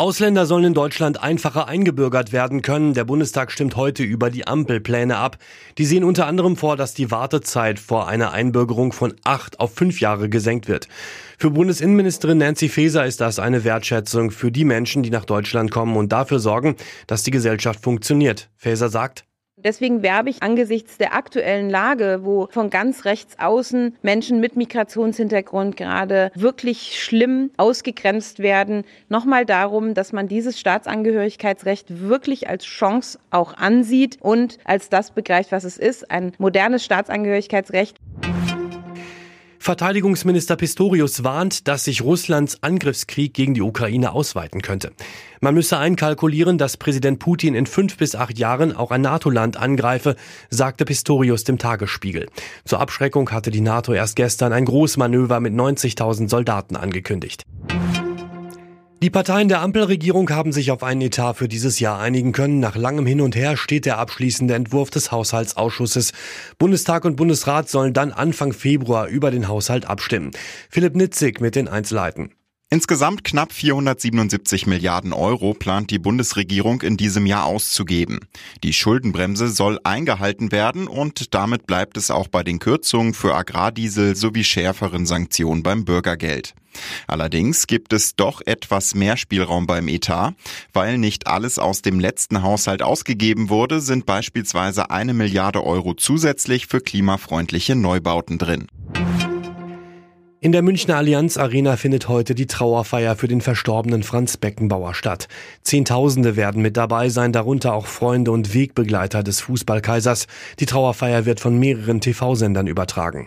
Ausländer sollen in Deutschland einfacher eingebürgert werden können. Der Bundestag stimmt heute über die Ampelpläne ab. Die sehen unter anderem vor, dass die Wartezeit vor einer Einbürgerung von acht auf fünf Jahre gesenkt wird. Für Bundesinnenministerin Nancy Faeser ist das eine Wertschätzung für die Menschen, die nach Deutschland kommen und dafür sorgen, dass die Gesellschaft funktioniert. Faeser sagt, Deswegen werbe ich angesichts der aktuellen Lage, wo von ganz rechts außen Menschen mit Migrationshintergrund gerade wirklich schlimm ausgegrenzt werden, nochmal darum, dass man dieses Staatsangehörigkeitsrecht wirklich als Chance auch ansieht und als das begreift, was es ist, ein modernes Staatsangehörigkeitsrecht. Verteidigungsminister Pistorius warnt, dass sich Russlands Angriffskrieg gegen die Ukraine ausweiten könnte. Man müsse einkalkulieren, dass Präsident Putin in fünf bis acht Jahren auch ein NATO-Land angreife, sagte Pistorius dem Tagesspiegel. Zur Abschreckung hatte die NATO erst gestern ein Großmanöver mit 90.000 Soldaten angekündigt. Die Parteien der Ampelregierung haben sich auf einen Etat für dieses Jahr einigen können. Nach langem Hin und Her steht der abschließende Entwurf des Haushaltsausschusses. Bundestag und Bundesrat sollen dann Anfang Februar über den Haushalt abstimmen. Philipp Nitzig mit den Einzelheiten. Insgesamt knapp 477 Milliarden Euro plant die Bundesregierung in diesem Jahr auszugeben. Die Schuldenbremse soll eingehalten werden und damit bleibt es auch bei den Kürzungen für Agrardiesel sowie schärferen Sanktionen beim Bürgergeld. Allerdings gibt es doch etwas mehr Spielraum beim Etat. Weil nicht alles aus dem letzten Haushalt ausgegeben wurde, sind beispielsweise eine Milliarde Euro zusätzlich für klimafreundliche Neubauten drin. In der Münchner Allianz Arena findet heute die Trauerfeier für den verstorbenen Franz Beckenbauer statt. Zehntausende werden mit dabei sein, darunter auch Freunde und Wegbegleiter des Fußballkaisers. Die Trauerfeier wird von mehreren TV-Sendern übertragen.